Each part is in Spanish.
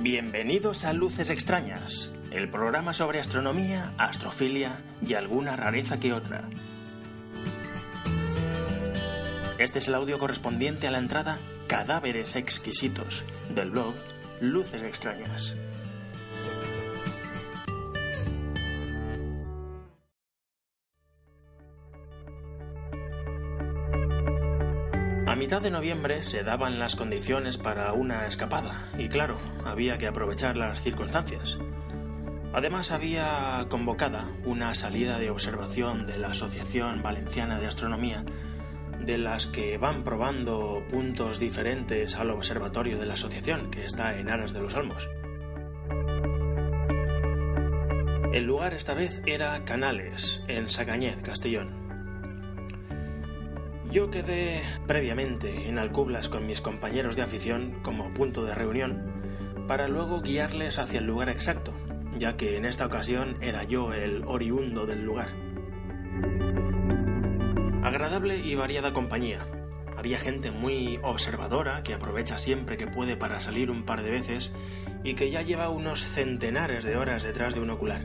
Bienvenidos a Luces Extrañas, el programa sobre astronomía, astrofilia y alguna rareza que otra. Este es el audio correspondiente a la entrada Cadáveres exquisitos del blog Luces extrañas. A mitad de noviembre se daban las condiciones para una escapada y claro, había que aprovechar las circunstancias. Además había convocada una salida de observación de la Asociación Valenciana de Astronomía de las que van probando puntos diferentes al observatorio de la asociación, que está en Aras de los Olmos. El lugar esta vez era Canales, en Sacañet, Castellón. Yo quedé previamente en Alcublas con mis compañeros de afición como punto de reunión para luego guiarles hacia el lugar exacto, ya que en esta ocasión era yo el oriundo del lugar. Agradable y variada compañía. Había gente muy observadora que aprovecha siempre que puede para salir un par de veces y que ya lleva unos centenares de horas detrás de un ocular.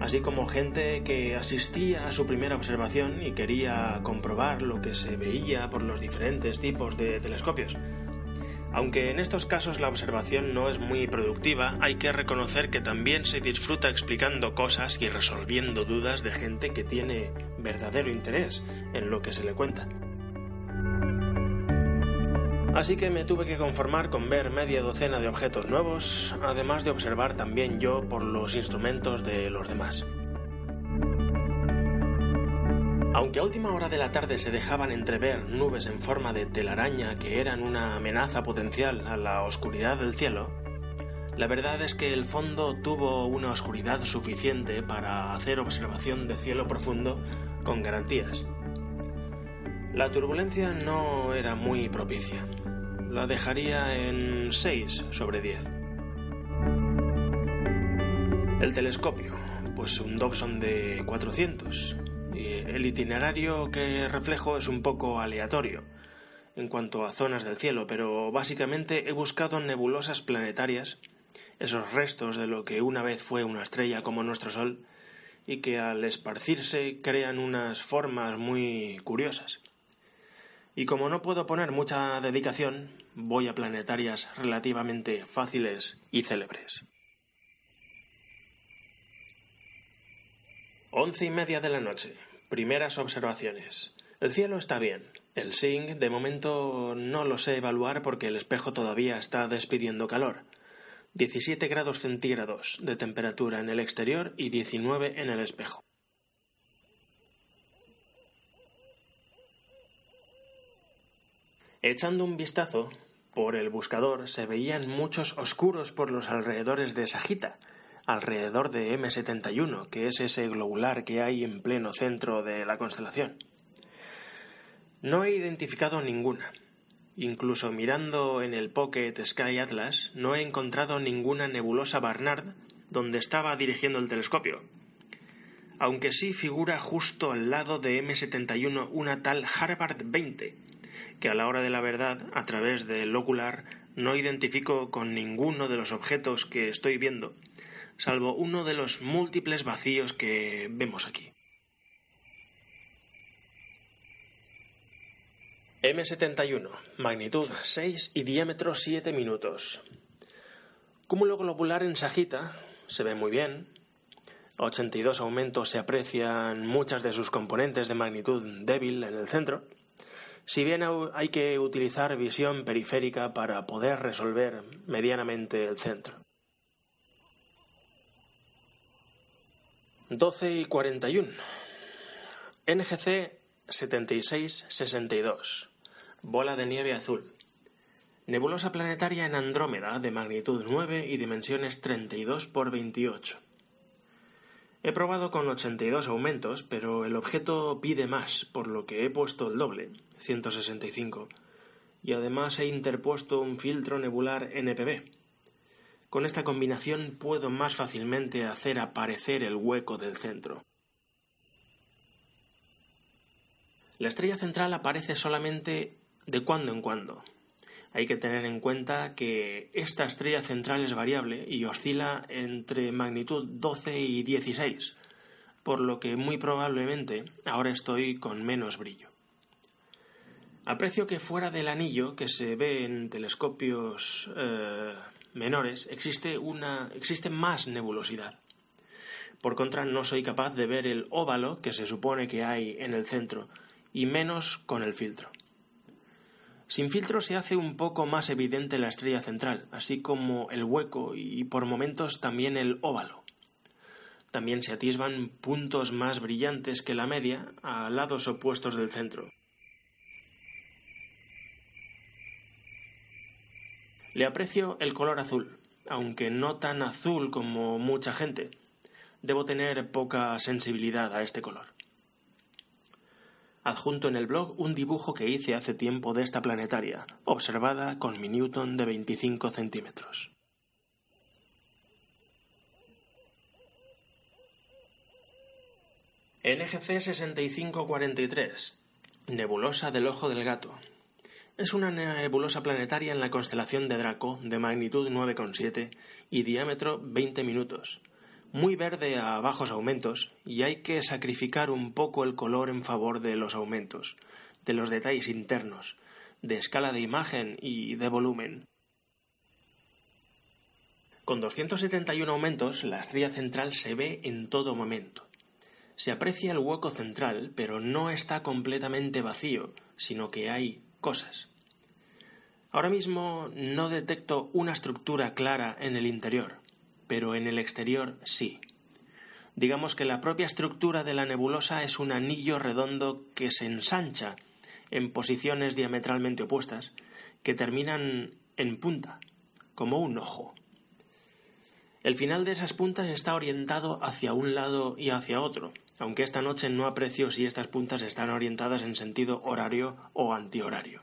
Así como gente que asistía a su primera observación y quería comprobar lo que se veía por los diferentes tipos de telescopios. Aunque en estos casos la observación no es muy productiva, hay que reconocer que también se disfruta explicando cosas y resolviendo dudas de gente que tiene verdadero interés en lo que se le cuenta. Así que me tuve que conformar con ver media docena de objetos nuevos, además de observar también yo por los instrumentos de los demás. Aunque a última hora de la tarde se dejaban entrever nubes en forma de telaraña que eran una amenaza potencial a la oscuridad del cielo, la verdad es que el fondo tuvo una oscuridad suficiente para hacer observación de cielo profundo con garantías. La turbulencia no era muy propicia. La dejaría en 6 sobre 10. El telescopio, pues un Dobson de 400, el itinerario que reflejo es un poco aleatorio en cuanto a zonas del cielo, pero básicamente he buscado nebulosas planetarias, esos restos de lo que una vez fue una estrella como nuestro Sol, y que al esparcirse crean unas formas muy curiosas. Y como no puedo poner mucha dedicación, voy a planetarias relativamente fáciles y célebres. Once y media de la noche. Primeras observaciones. El cielo está bien. El SING de momento no lo sé evaluar porque el espejo todavía está despidiendo calor. 17 grados centígrados de temperatura en el exterior y 19 en el espejo. Echando un vistazo, por el buscador se veían muchos oscuros por los alrededores de Sagita, alrededor de M71, que es ese globular que hay en pleno centro de la constelación. No he identificado ninguna. Incluso mirando en el Pocket Sky Atlas, no he encontrado ninguna nebulosa Barnard donde estaba dirigiendo el telescopio. Aunque sí figura justo al lado de M71 una tal Harvard 20, que a la hora de la verdad, a través del ocular, no identifico con ninguno de los objetos que estoy viendo, salvo uno de los múltiples vacíos que vemos aquí. M71, magnitud 6 y diámetro 7 minutos. Cúmulo globular en Sagita, se ve muy bien. A 82 aumentos se aprecian muchas de sus componentes de magnitud débil en el centro. si bien hay que utilizar visión periférica para poder resolver medianamente el centro. 12 y 41. NGC 7662. Bola de nieve azul. Nebulosa planetaria en Andrómeda de magnitud 9 y dimensiones 32 por 28. He probado con 82 aumentos, pero el objeto pide más, por lo que he puesto el doble, 165, y además he interpuesto un filtro nebular NPB. Con esta combinación puedo más fácilmente hacer aparecer el hueco del centro. La estrella central aparece solamente de cuando en cuando. Hay que tener en cuenta que esta estrella central es variable y oscila entre magnitud 12 y 16, por lo que muy probablemente ahora estoy con menos brillo. Aprecio que fuera del anillo que se ve en telescopios eh, menores existe, una, existe más nebulosidad. Por contra, no soy capaz de ver el óvalo que se supone que hay en el centro, y menos con el filtro. Sin filtro se hace un poco más evidente la estrella central, así como el hueco y por momentos también el óvalo. También se atisban puntos más brillantes que la media a lados opuestos del centro. Le aprecio el color azul, aunque no tan azul como mucha gente. Debo tener poca sensibilidad a este color. Adjunto en el blog un dibujo que hice hace tiempo de esta planetaria, observada con mi Newton de 25 centímetros. NGC 6543 Nebulosa del Ojo del Gato es una nebulosa planetaria en la constelación de Draco de magnitud 9,7 y diámetro 20 minutos, muy verde a bajos aumentos y hay que sacrificar un poco el color en favor de los aumentos, de los detalles internos, de escala de imagen y de volumen. Con 271 aumentos, la estrella central se ve en todo momento. Se aprecia el hueco central, pero no está completamente vacío, sino que hay cosas. Ahora mismo no detecto una estructura clara en el interior pero en el exterior sí. Digamos que la propia estructura de la nebulosa es un anillo redondo que se ensancha en posiciones diametralmente opuestas, que terminan en punta, como un ojo. El final de esas puntas está orientado hacia un lado y hacia otro, aunque esta noche no aprecio si estas puntas están orientadas en sentido horario o antihorario.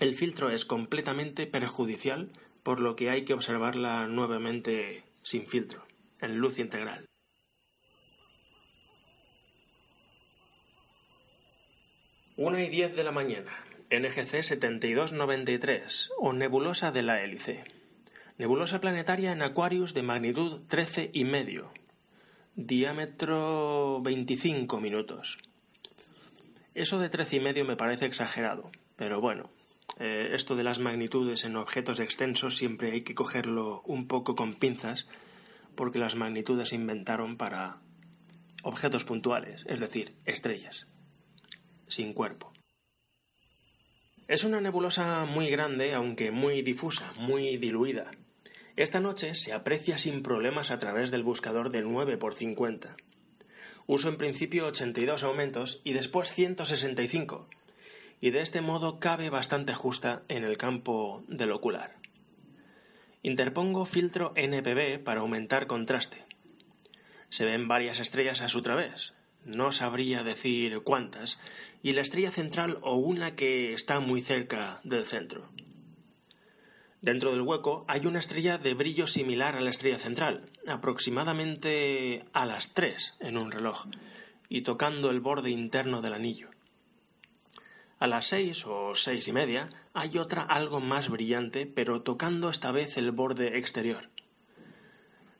El filtro es completamente perjudicial por lo que hay que observarla nuevamente sin filtro, en luz integral. Una y diez de la mañana, NGC 7293, o nebulosa de la hélice. Nebulosa planetaria en Aquarius de magnitud 13 y medio, diámetro 25 minutos. Eso de 13 y medio me parece exagerado, pero bueno, eh, esto de las magnitudes en objetos extensos siempre hay que cogerlo un poco con pinzas porque las magnitudes se inventaron para objetos puntuales, es decir, estrellas, sin cuerpo. Es una nebulosa muy grande, aunque muy difusa, muy diluida. Esta noche se aprecia sin problemas a través del buscador de 9 x 50. Uso en principio 82 aumentos y después 165, y de este modo cabe bastante justa en el campo del ocular. Interpongo filtro NPB para aumentar contraste. Se ven varias estrellas a su través, no sabría decir cuántas, y la estrella central o una que está muy cerca del centro. Dentro del hueco hay una estrella de brillo similar a la estrella central, aproximadamente a las 3 en un reloj, y tocando el borde interno del anillo. A las seis o seis y media hay otra algo más brillante, pero tocando esta vez el borde exterior.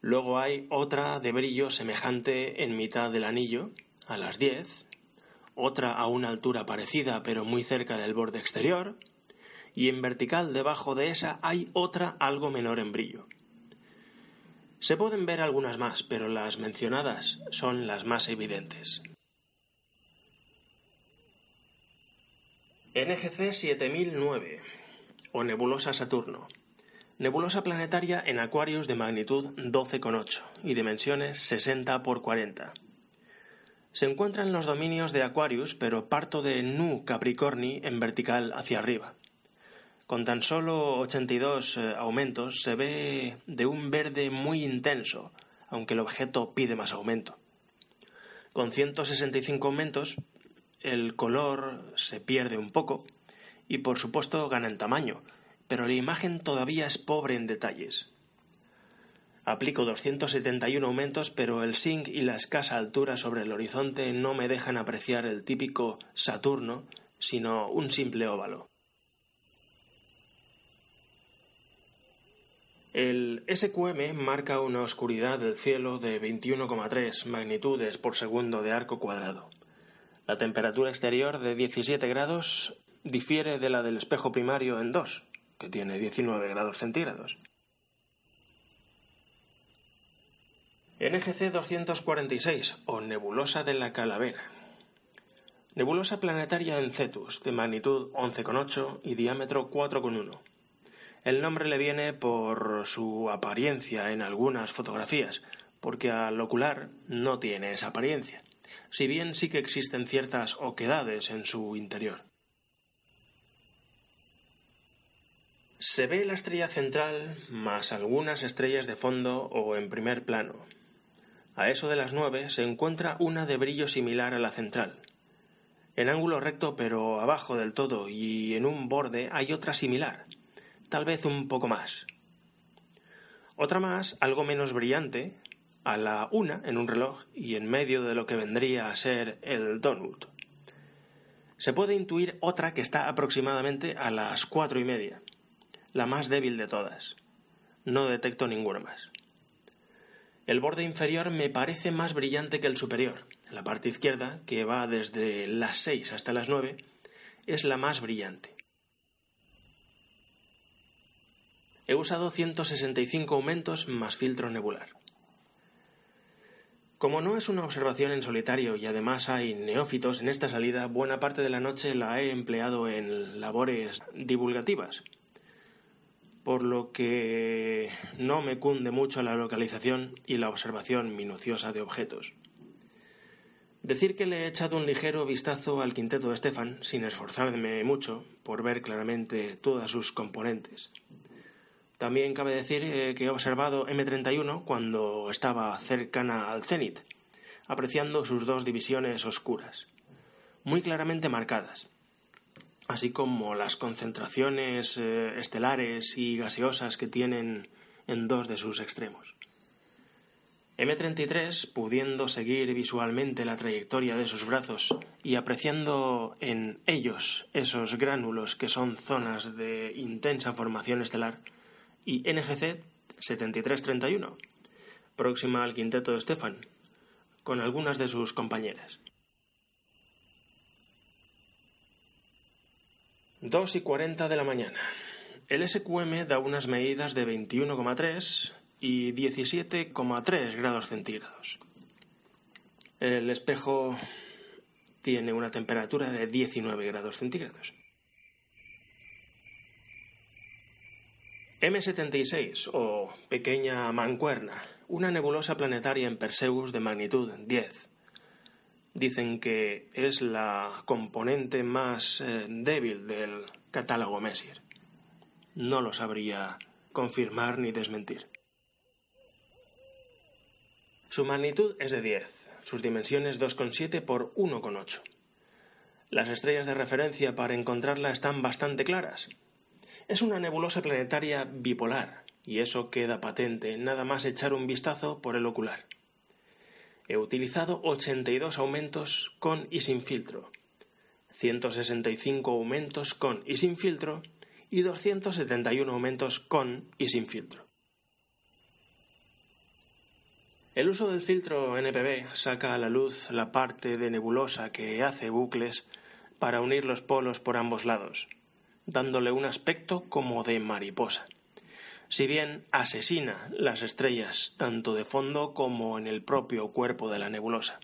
Luego hay otra de brillo semejante en mitad del anillo, a las diez, otra a una altura parecida pero muy cerca del borde exterior, y en vertical debajo de esa hay otra algo menor en brillo. Se pueden ver algunas más, pero las mencionadas son las más evidentes. NGC 7009 o nebulosa Saturno. Nebulosa planetaria en Aquarius de magnitud 12,8 y dimensiones 60 por 40. Se encuentra en los dominios de Aquarius, pero parto de Nu Capricorni en vertical hacia arriba. Con tan solo 82 eh, aumentos se ve de un verde muy intenso, aunque el objeto pide más aumento. Con 165 aumentos el color se pierde un poco y por supuesto gana en tamaño, pero la imagen todavía es pobre en detalles. Aplico 271 aumentos, pero el sync y la escasa altura sobre el horizonte no me dejan apreciar el típico Saturno, sino un simple óvalo. El SQM marca una oscuridad del cielo de 21,3 magnitudes por segundo de arco cuadrado. La temperatura exterior de 17 grados difiere de la del espejo primario en 2, que tiene 19 grados centígrados. NGC 246 o nebulosa de la calavera. Nebulosa planetaria en Cetus, de magnitud 11,8 y diámetro 4,1. El nombre le viene por su apariencia en algunas fotografías, porque al ocular no tiene esa apariencia si bien sí que existen ciertas oquedades en su interior. Se ve la estrella central más algunas estrellas de fondo o en primer plano. A eso de las nueve se encuentra una de brillo similar a la central. En ángulo recto pero abajo del todo y en un borde hay otra similar, tal vez un poco más. Otra más, algo menos brillante, a la una en un reloj y en medio de lo que vendría a ser el donut. Se puede intuir otra que está aproximadamente a las cuatro y media, la más débil de todas. No detecto ninguna más. El borde inferior me parece más brillante que el superior. La parte izquierda, que va desde las seis hasta las nueve, es la más brillante. He usado 165 aumentos más filtro nebular. Como no es una observación en solitario y además hay neófitos en esta salida, buena parte de la noche la he empleado en labores divulgativas, por lo que no me cunde mucho la localización y la observación minuciosa de objetos. Decir que le he echado un ligero vistazo al quinteto de Stefan, sin esforzarme mucho por ver claramente todas sus componentes. También cabe decir eh, que he observado M31 cuando estaba cercana al cenit, apreciando sus dos divisiones oscuras, muy claramente marcadas, así como las concentraciones eh, estelares y gaseosas que tienen en dos de sus extremos. M33, pudiendo seguir visualmente la trayectoria de sus brazos y apreciando en ellos esos gránulos que son zonas de intensa formación estelar, y NGC 7331, próxima al quinteto de Stefan, con algunas de sus compañeras. 2 y 40 de la mañana. El SQM da unas medidas de 21,3 y 17,3 grados centígrados. El espejo tiene una temperatura de 19 grados centígrados. M76 o Pequeña Mancuerna, una nebulosa planetaria en Perseus de magnitud 10. Dicen que es la componente más eh, débil del catálogo Messier. No lo sabría confirmar ni desmentir. Su magnitud es de 10, sus dimensiones 2,7 por 1,8. Las estrellas de referencia para encontrarla están bastante claras, es una nebulosa planetaria bipolar, y eso queda patente nada más echar un vistazo por el ocular. He utilizado 82 aumentos con y sin filtro, 165 aumentos con y sin filtro y 271 aumentos con y sin filtro. El uso del filtro NPB saca a la luz la parte de nebulosa que hace bucles para unir los polos por ambos lados, dándole un aspecto como de mariposa. Si bien asesina las estrellas tanto de fondo como en el propio cuerpo de la nebulosa.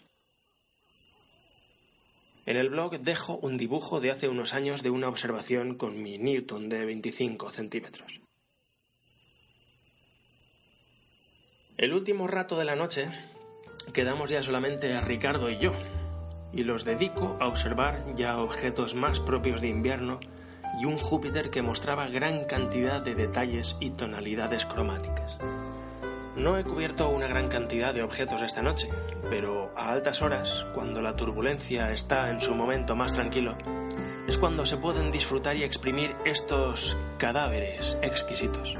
En el blog dejo un dibujo de hace unos años de una observación con mi Newton de 25 centímetros. El último rato de la noche quedamos ya solamente a Ricardo y yo, y los dedico a observar ya objetos más propios de invierno y un Júpiter que mostraba gran cantidad de detalles y tonalidades cromáticas. No he cubierto una gran cantidad de objetos esta noche, pero a altas horas, cuando la turbulencia está en su momento más tranquilo, es cuando se pueden disfrutar y exprimir estos cadáveres exquisitos.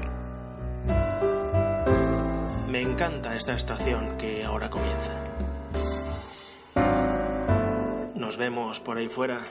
Me encanta esta estación que ahora comienza. Nos vemos por ahí fuera